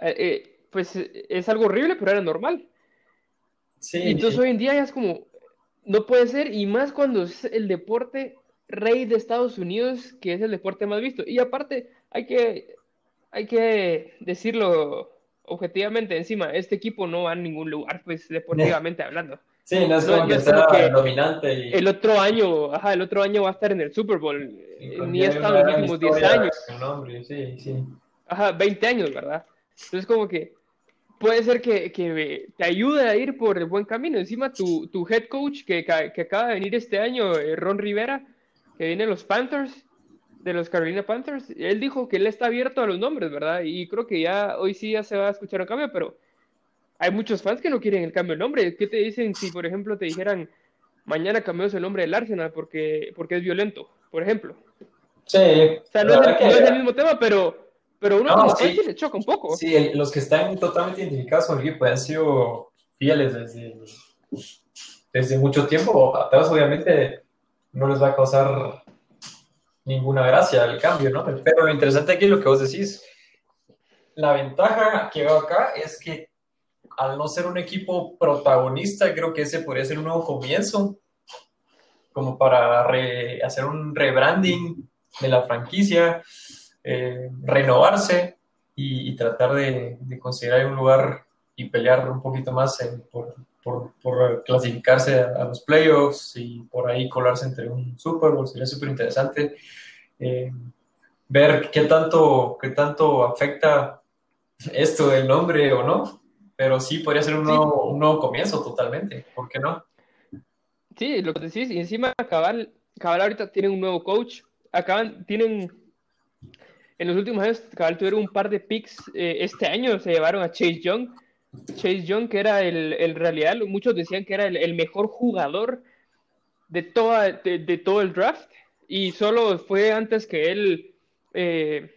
Eh, eh, pues es algo horrible, pero era normal. Sí, y entonces hoy en día ya es como, no puede ser, y más cuando es el deporte rey de Estados Unidos, que es el deporte más visto. Y aparte, hay que, hay que decirlo objetivamente, encima, este equipo no va a ningún lugar, pues deportivamente hablando. Sí, no es como que sea dominante. Y... El otro año, ajá, el otro año va a estar en el Super Bowl. Ni ha estado en los últimos 10 años. sí, sí. Ajá, 20 años, ¿verdad? Entonces, como que puede ser que, que, te ayude a ir por el buen camino. Encima, tu, tu head coach que, que, acaba de venir este año, eh, Ron Rivera, que viene de los Panthers, de los Carolina Panthers, él dijo que él está abierto a los nombres, ¿verdad? Y creo que ya hoy sí ya se va a escuchar un cambio, pero hay muchos fans que no quieren el cambio de nombre. ¿Qué te dicen si, por ejemplo, te dijeran mañana cambiamos el nombre del Arsenal porque, porque es violento, por ejemplo? Sí. O sea, no es, el, mismo tema, pero, pero uno no, sí, le choca un poco. Sí, los que están totalmente identificados con el equipo han sido fieles desde, desde mucho tiempo. Atrás, obviamente, no les va a causar ninguna gracia el cambio, ¿no? Pero lo interesante aquí es lo que vos decís. La ventaja que veo acá es que al no ser un equipo protagonista, creo que ese podría ser un nuevo comienzo, como para hacer un rebranding de la franquicia, eh, renovarse y, tratar de, de, conseguir un lugar y pelear un poquito más por, por, clasificarse a, los playoffs y por ahí colarse entre un Super Bowl. Sería súper interesante eh, ver qué tanto, qué tanto afecta esto del nombre o no pero sí podría ser un nuevo, un nuevo comienzo totalmente, ¿por qué no? Sí, lo que decís, y encima Cabal, Cabal ahorita tiene un nuevo coach, acaban, tienen, en los últimos años Cabal tuvieron un par de picks, eh, este año se llevaron a Chase Young, Chase Young que era el, el realidad, muchos decían que era el, mejor jugador de, toda, de, todo el draft, y solo fue antes que él, eh,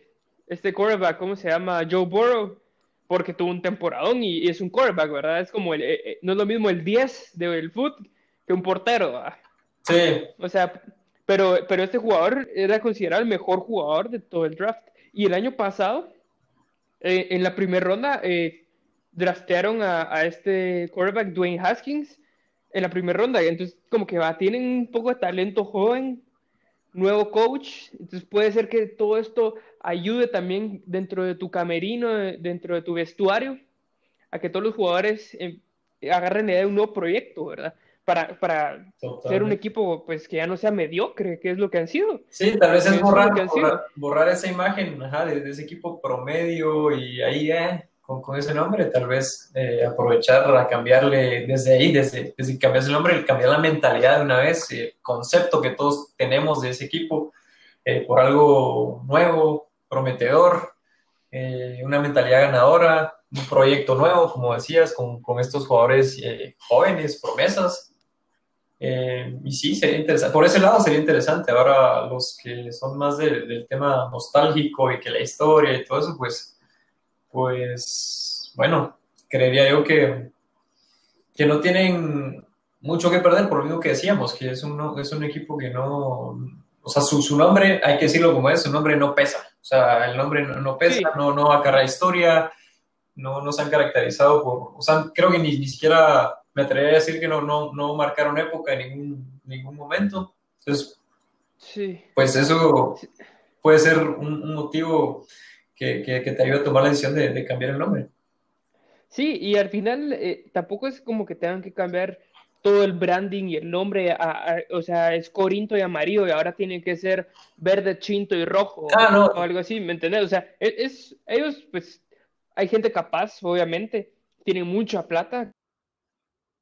este quarterback, ¿cómo se llama? Joe Burrow, porque tuvo un temporadón y, es un quarterback, ¿verdad? Es como, el, eh, eh, no es lo mismo el 10 del foot que un portero, ¿verdad? Sí. O sea, pero, pero este jugador era considerado el mejor jugador de todo el draft. Y el año pasado, eh, en la primera ronda, draftearon a, a, este quarterback Dwayne Haskins en la primera ronda. Y entonces, como que va, tienen un poco de talento joven, nuevo coach. Entonces, puede ser que todo esto ayude también dentro de tu camerino, dentro de tu vestuario, a que todos los jugadores eh, agarren idea de un nuevo proyecto, ¿verdad? para, para ser un equipo pues que ya no sea mediocre, que es lo que han sido. Sí, tal vez es borrar, borrar, esa imagen ajá, de, ese equipo promedio y ahí eh, con, ese nombre, tal vez eh, aprovechar a cambiarle desde ahí, desde, desde cambiar el nombre, cambiar la mentalidad de una vez, el concepto que todos tenemos de ese equipo eh, por algo nuevo, prometedor, eh, una mentalidad ganadora, un proyecto nuevo, como decías, con, con estos jugadores eh, jóvenes, promesas. Eh, y sí, sería interesante. Por ese lado sería interesante. Ahora, los que son más del tema nostálgico y que la historia y todo eso, pues, pues, bueno, creería yo que, que no tienen mucho que perder por lo mismo que decíamos, que es un, es un equipo que no, o sea, su, su, nombre, hay que decirlo como es, su nombre no pesa. O sea, el nombre no, pesa, no, no acarrea historia, no, no se han caracterizado por, o sea, creo que ni, ni siquiera me atrevería a decir que no, no, no marcaron época en ningún, ningún momento. Entonces, sí. pues eso puede ser un, motivo que, que, te ayude a tomar la decisión de, de cambiar el nombre. Sí, y al final eh, tampoco es como que tengan que cambiar todo el branding y el nombre, o sea, es corinto y amarillo y ahora tiene que ser verde, chinto y rojo ah, o algo así, ¿me entendés? O sea, e, es, ellos, pues, hay gente capaz, obviamente, tienen mucha plata.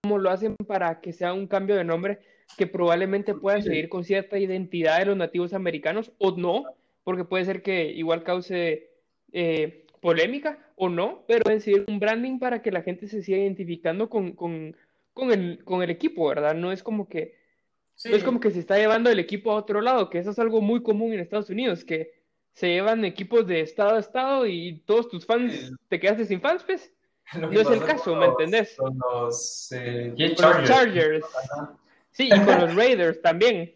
¿Cómo lo hacen para que sea un cambio de nombre que probablemente pueda seguir con cierta identidad de los nativos americanos o no? Porque puede ser que igual cause eh, polémica o no, pero es decir, un branding para que la gente se siga identificando con, con con el, con el equipo, ¿verdad? No es como que no es como que se está llevando el equipo a otro lado, que eso es algo muy común en Estados Unidos, que se llevan equipos de estado a estado y todos tus fans te quedaste sin fans, pues. <laughs> No es el caso, ¿me entendés? Con los, eh, Chargers. Sí, y con los <laughs> Raiders también.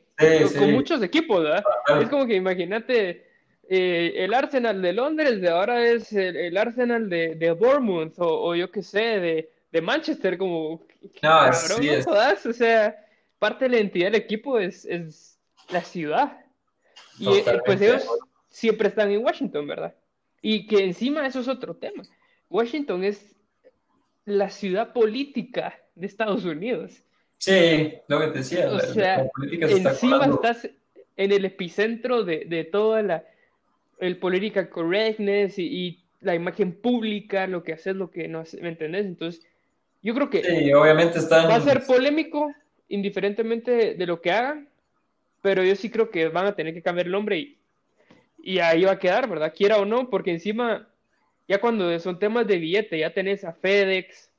con, muchos equipos, ¿verdad? Es como que imagínate eh, el Arsenal de Londres de ahora es el, Arsenal de, de Bournemouth o, o yo qué sé, de, de Manchester, como no, sí, o sea, parte de la identidad del equipo es, es la ciudad. Y eh, pues ellos siempre están en Washington, ¿verdad? Y que encima eso es otro tema. Washington es la ciudad política de Estados Unidos. Sí, lo que te decía. O sea, encima estás en el epicentro de, de toda la el political correctness y, y, la imagen pública, lo que haces, lo que no haces, ¿me entendés? Entonces, yo creo que sí, obviamente va a ser polémico, indiferentemente de lo que hagan, pero yo sí creo que van a tener que cambiar el nombre y, y ahí va a quedar, ¿verdad? Quiera o no, porque encima, ya cuando son temas de billete, ya tenés a FedEx,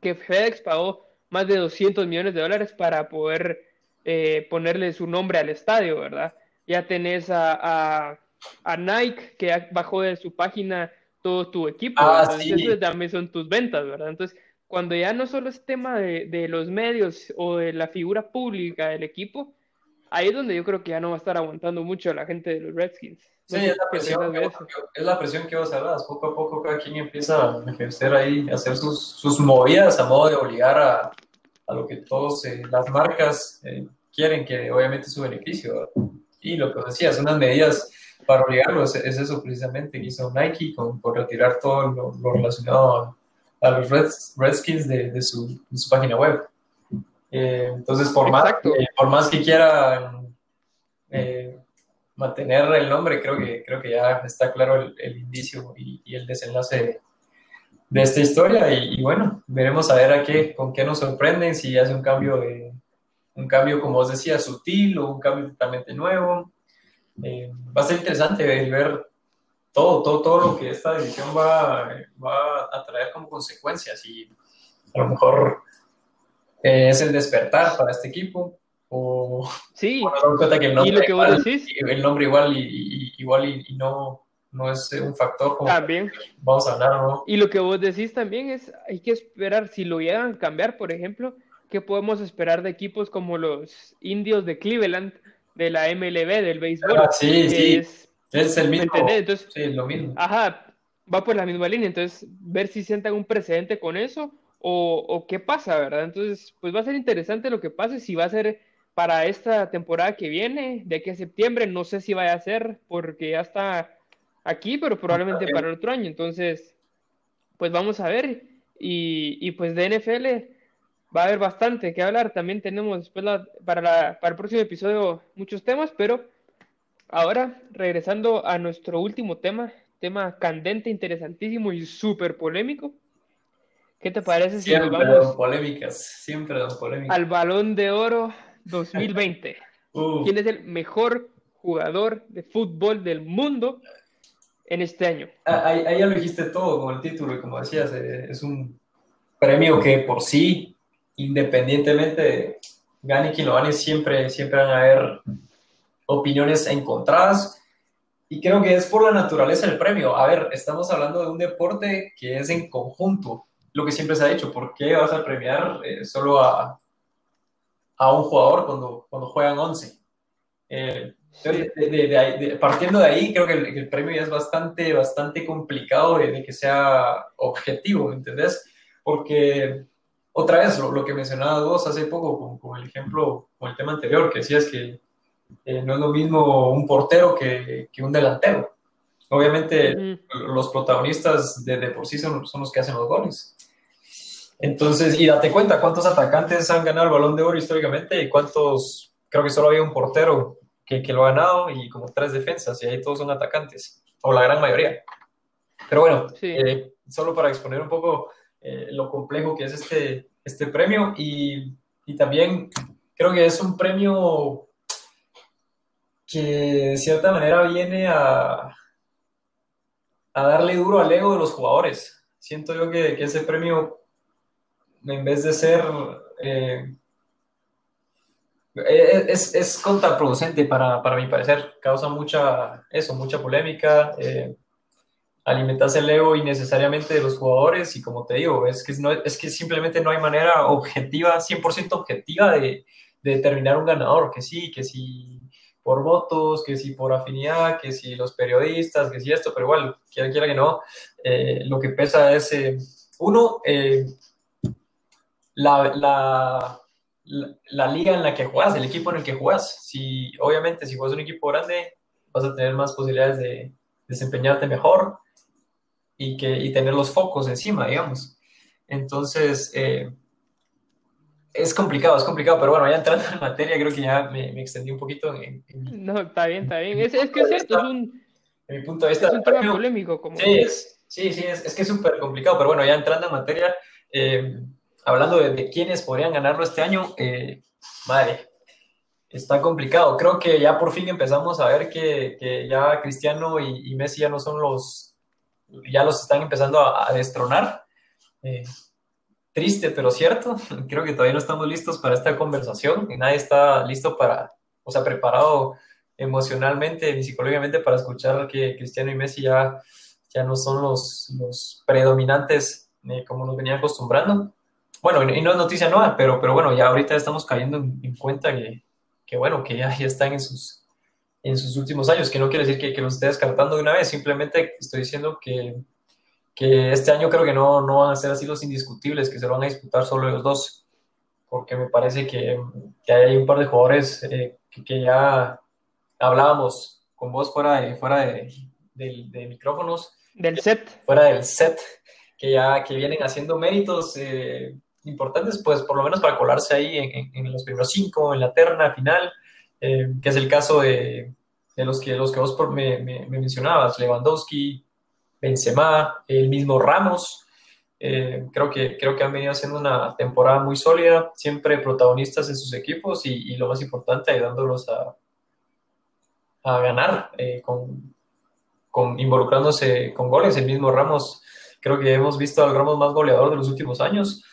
que FedEx pagó más de 200 millones de dólares para poder eh, ponerle su nombre al estadio, ¿verdad? Ya tenés a, a, a Nike, que bajó de su página todo tu equipo, ah, sí. también son tus ventas, ¿verdad? Entonces, cuando ya no solo es tema de, de, los medios o de la figura pública del equipo, ahí es donde yo creo que ya no va a estar aguantando mucho la gente de los Redskins. Sí, es, la presión que, es la presión que vos hablas. Poco a poco cada quien empieza a ejercer ahí, a hacer sus, sus movidas a modo de obligar a, a lo que todos eh, las marcas eh, quieren, que obviamente es su beneficio. Y lo que decías, unas medidas para obligarlos es, eso precisamente que hizo Nike con, por retirar todo lo, lo relacionado a los Redskins de, de, su, su, página web. Eh, entonces, por más, eh, por más que quieran eh, mantener el nombre, creo que, creo que ya está claro el, el indicio y, y, el desenlace de, esta historia. Y, bueno, veremos a ver a qué, con qué nos sorprenden, si hace un cambio, de, un cambio, como os decía, sutil o un cambio totalmente nuevo. Va a ser interesante ver todo, todo, todo lo que esta decisión va, va a traer como consecuencias y a lo mejor eh, es el despertar para este equipo o sí. que el nombre, que igual, el nombre igual y, igual y, no no es un factor como también. vamos a hablar ¿no? y lo que vos decís también es hay que esperar si lo llegan a cambiar por ejemplo qué podemos esperar de equipos como los indios de Cleveland de la MLB del béisbol ah, sí, sí. Es el mismo. Entonces, sí, lo mismo. Ajá, va por la misma línea. Entonces, ver si sientan un precedente con eso o, o, qué pasa, ¿verdad? Entonces, pues va a ser interesante lo que pase. Si va a ser para esta temporada que viene, de aquí a septiembre, no sé si vaya a ser porque ya está aquí, pero probablemente para el otro año. Entonces, pues vamos a ver. Y, y pues de NFL, va a haber bastante que hablar. También tenemos después para, para el próximo episodio muchos temas, pero ahora regresando a nuestro último tema, tema candente, interesantísimo y súper polémico. ¿Qué te parece si siempre vamos polémicas, siempre polémicas. al Balón de Oro 2020? <laughs> ¿Quién es el mejor jugador de fútbol del mundo en este año? Ah, ahí, ya lo dijiste todo con el título y como decías, eh, es un premio que por sí, independientemente gane quien lo gane, siempre, siempre van a haber opiniones encontradas. Y creo que es por la naturaleza del premio. A ver, estamos hablando de un deporte que es en conjunto, lo que siempre se ha dicho. ¿Por qué vas a premiar eh, solo a, a un jugador cuando, cuando juegan 11? Eh, partiendo de ahí, creo que el, premio ya es bastante, bastante complicado de, que sea objetivo, ¿me entendés? Porque, otra vez, lo, que mencionabas vos hace poco con, el ejemplo, con el tema anterior, que decías que eh, no es lo mismo un portero que, que un delantero. Obviamente, los protagonistas de, de por sí son, son, los que hacen los goles. Entonces, y date cuenta cuántos atacantes han ganado el balón de oro históricamente y cuántos, creo que solo había un portero que, que lo ha ganado y como tres defensas, y ahí todos son atacantes, o la gran mayoría. Pero bueno, eh, solo para exponer un poco eh, lo complejo que es este, este premio y, y también creo que es un premio que de cierta manera viene a, a darle duro al ego de los jugadores. Siento yo que, que ese premio, en vez de ser... Eh, es, es, contraproducente para, para, mi parecer, causa mucha, eso, mucha polémica, eh, alimentarse el ego innecesariamente de los jugadores y como te digo, es que, no, es que simplemente no hay manera objetiva, 100% objetiva de, de, determinar un ganador, que sí, que sí por votos, que si por afinidad, que si los periodistas, que si esto, pero igual, quiera, quiera que no, eh, lo que pesa es, eh, uno, eh, la, la, la, liga en la que juegas, el equipo en el que juegas. Si, obviamente, si juegas un equipo grande, vas a tener más posibilidades de desempeñarte mejor y, que, y tener los focos encima, digamos. Entonces, es complicado, es complicado, pero bueno, ya entrando en materia, creo que ya me, extendí un poquito. En, No, está bien, está bien. Es, es que es cierto, es un, mi punto de vista, es un tema polémico. Como sí, es, sí, sí, es, es que es súper complicado, pero bueno, ya entrando en materia, eh, hablando de, de, quiénes podrían ganarlo este año, eh, madre, está complicado. Creo que ya por fin empezamos a ver que, que ya Cristiano y, y, Messi ya no son los, ya los están empezando a, a destronar. Eh, triste, pero cierto. <laughs> Creo que todavía no estamos listos para esta conversación y nadie está listo para, o sea, preparado emocionalmente ni psicológicamente para escuchar que Cristiano y Messi ya, ya no son los, los predominantes eh, como nos venían acostumbrando. Bueno, y no es noticia nueva, pero, pero bueno, ya ahorita estamos cayendo en, cuenta que, que, bueno, que ya, ya están en sus, en sus últimos años, que no quiere decir que, que los esté descartando de una vez, simplemente estoy diciendo que que este año creo que no, no van a ser así los indiscutibles, que se van a disputar solo los dos, porque me parece que, que hay un par de jugadores eh, que, ya hablábamos con vos fuera de, fuera de, de, micrófonos. Del set. Fuera del set, que ya que vienen haciendo méritos eh, importantes, pues por lo menos para colarse ahí en, en, los primeros cinco, en la terna final, eh, que es el caso de, de los, que, los que vos me, me, me mencionabas, Lewandowski, Benzema, el mismo Ramos. Eh, creo, que, creo que han venido haciendo una temporada muy sólida, siempre protagonistas en sus equipos y, lo más importante, ayudándolos a, a ganar, eh, con, con, involucrándose con goles. El mismo Ramos, creo que hemos visto al Ramos más goleador de los últimos años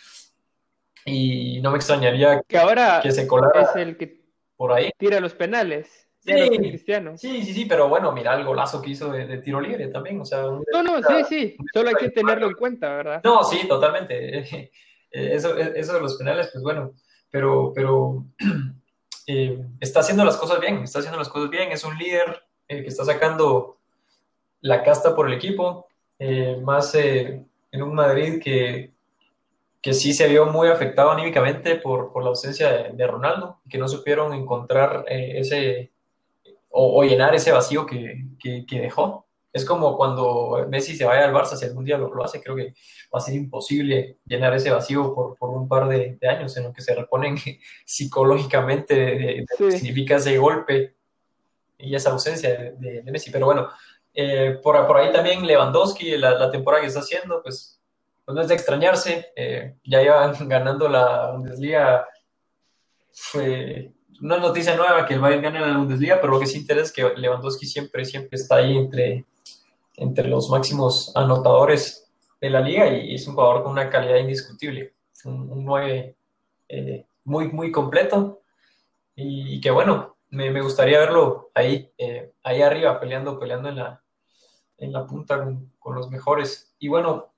y no me extrañaría que ahora que se colara es el que por ahí. Tira los penales. Sí, sí, sí, pero bueno, mira el golazo que hizo de, tiro libre también. O sea, no, no, sí, sí, solo hay que tenerlo en cuenta, ¿verdad? No, sí, totalmente. <laughs> Eso, eso de los penales, pues bueno, pero, pero <clears throat> eh, está haciendo las cosas bien, está haciendo las cosas bien, es un líder eh, que está sacando la casta por el equipo, eh, más en un Madrid que, que sí se vio muy afectado anímicamente por, por la ausencia de, de Ronaldo, que no supieron encontrar ese o, llenar ese vacío que, que, dejó. es como cuando Messi se vaya al Barça, si algún día lo, lo hace, creo que va a ser imposible llenar ese vacío por, por un par de, de, años en lo que se reponen <laughs> psicológicamente de, de sí. lo que significa ese golpe y esa ausencia de, Messi. Pero bueno, eh, por, por, ahí también Lewandowski, la, la, temporada que está haciendo, pues, pues no es de extrañarse. Eh, ya iban <laughs> ganando la Bundesliga. Fue una noticia nueva que el Bayern gane la Bundesliga, pero lo que sí interesa es que Lewandowski siempre, siempre está ahí entre entre los máximos anotadores de la liga y es un jugador con una calidad indiscutible, un 9 eh, muy, muy completo y, y que bueno, me, me, gustaría verlo ahí, eh, ahí arriba, peleando, peleando en la, en la punta con, con los mejores. Y bueno,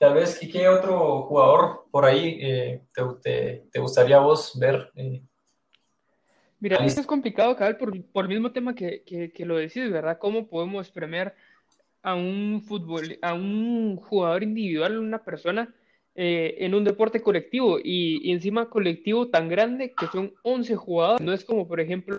tal vez, ¿qué otro jugador por ahí eh, te, te, te, gustaría vos ver? Eh, Mira, esto es complicado, Cabal, por, por el mismo tema que, que, que, lo decís, ¿verdad? ¿Cómo podemos premiar a un fútbol, a un jugador individual, una persona eh, en un deporte colectivo y, y, encima colectivo tan grande que son 11 jugadores. No es como, por ejemplo,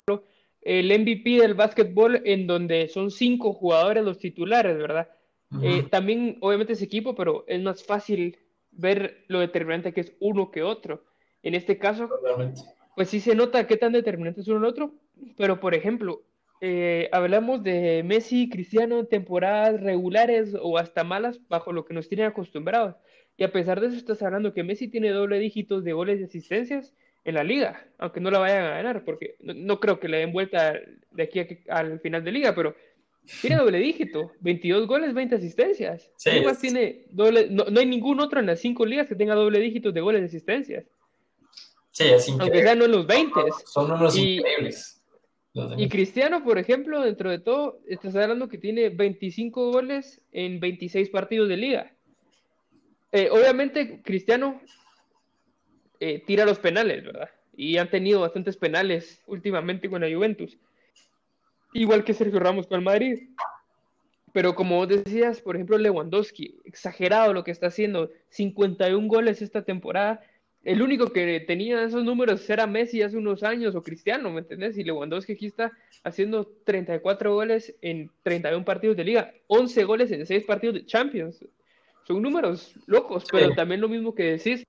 el MVP del básquetbol en donde son 5 jugadores los titulares, ¿verdad? Uh -huh. eh, también, obviamente, es equipo, pero es más fácil ver lo determinante que es uno que otro. En este caso, Totalmente. pues sí se nota qué tan determinante es uno el otro, pero por ejemplo, eh, hablamos de Messi, Cristiano, temporadas regulares o hasta malas bajo lo que nos tienen acostumbrados. Y a pesar de eso, estás hablando que Messi tiene doble dígitos de goles y asistencias en la liga, aunque no la vayan a ganar, porque no, no creo que le den vuelta de aquí a al final de liga, pero tiene doble dígito, 22 goles, 20 asistencias. Sí, Además, es... tiene doble, no, no, hay ningún otro en las cinco ligas que tenga doble dígitos de goles y asistencias. Sí, es increíble. Aunque sea no en los 20. Son y, increíbles. Y Cristiano, por ejemplo, dentro de todo, estás hablando que tiene 25 goles en 26 partidos de liga. Eh, obviamente, Cristiano eh, tira los penales, ¿verdad? Y han tenido bastantes penales últimamente con la Juventus. Igual que Sergio Ramos con el Madrid. Pero como vos decías, por ejemplo, Lewandowski, exagerado lo que está haciendo, 51 goles esta temporada el único que tenía esos números era Messi hace unos años o Cristiano, ¿me entendés? Y Lewandowski aquí está haciendo 34 goles en 31 partidos de liga, 11 goles en 6 partidos de Champions. Son números locos, pero sí. también lo mismo que decís.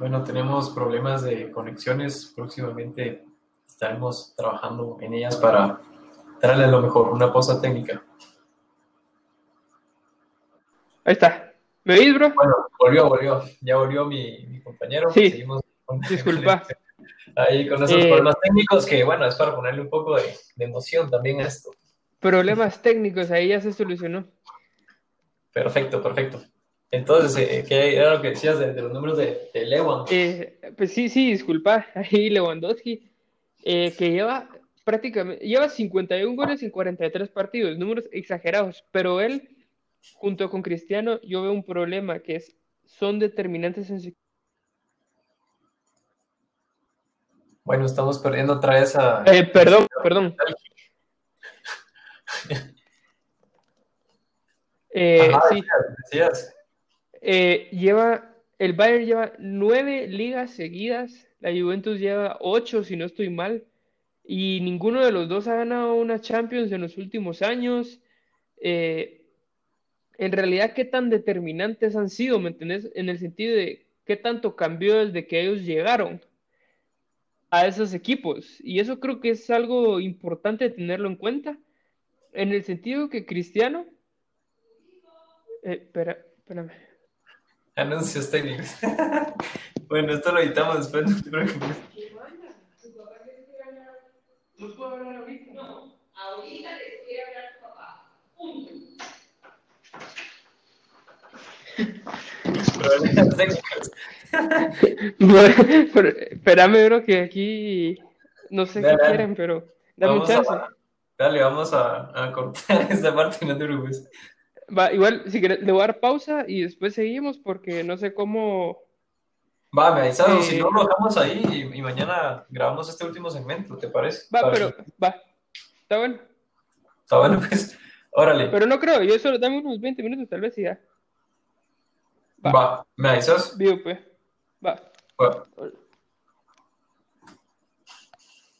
Bueno, tenemos problemas de conexiones próximamente estaremos trabajando en ellas para darle lo mejor, una pausa técnica. Ahí está. ¿Me oís, bro? Bueno, volvió, volvió. Ya volvió mi, mi compañero. Sí. Seguimos con, <laughs> Disculpa. <laughs> ahí con esos eh, problemas técnicos que, bueno, es para ponerle un poco de, de, emoción también a esto. Problemas técnicos, ahí ya se solucionó. Perfecto, perfecto. Entonces, eh, ¿qué era lo que decías de, de los números de, de Lewan? Eh, pues sí, sí, disculpa. <laughs> Ahí Lewandowski eh, que lleva prácticamente, lleva 51 goles en 43 partidos, números exagerados, pero él, junto con Cristiano, yo veo un problema que es, son determinantes en su... Bueno, estamos perdiendo otra vez a... Eh, perdón, perdón. <laughs> Eh, Ajá, sí. decías. Eh, lleva, el Bayern lleva nueve ligas seguidas la Juventus lleva ocho, si no estoy mal, y ninguno de los dos ha ganado una Champions en los últimos años. Eh, en realidad, ¿qué tan determinantes han sido? ¿Me entendés? En el sentido de qué tanto cambió desde que ellos llegaron a esos equipos. Y eso creo que es algo importante tenerlo en cuenta, en el sentido que Cristiano... Eh, espera, espérame. Anuncios técnicos. <laughs> bueno, esto lo editamos después, no te preocupes. ¿No puedo hablar ahorita? No, ahorita les quiere hablar tu papá. Punto. Problemas técnicos. bueno, <laughs> pero, espérame, bro, que aquí no sé dale, qué dale. quieren, pero dame un chance. A, dale, vamos a, a cortar <laughs> esta parte, no te preocupes. Va, igual, si querés, le voy a dar pausa y después seguimos porque no sé cómo. Va, me avisas, eh... si no lo dejamos ahí y, y, mañana grabamos este último segmento, ¿te parece? Va, Para pero, va. Está bueno. Está bueno, pues, órale. Pero no creo, yo solo dame unos 20 minutos tal vez y ya. Va, ¿me avisas? Vivo, pues. Va. Va.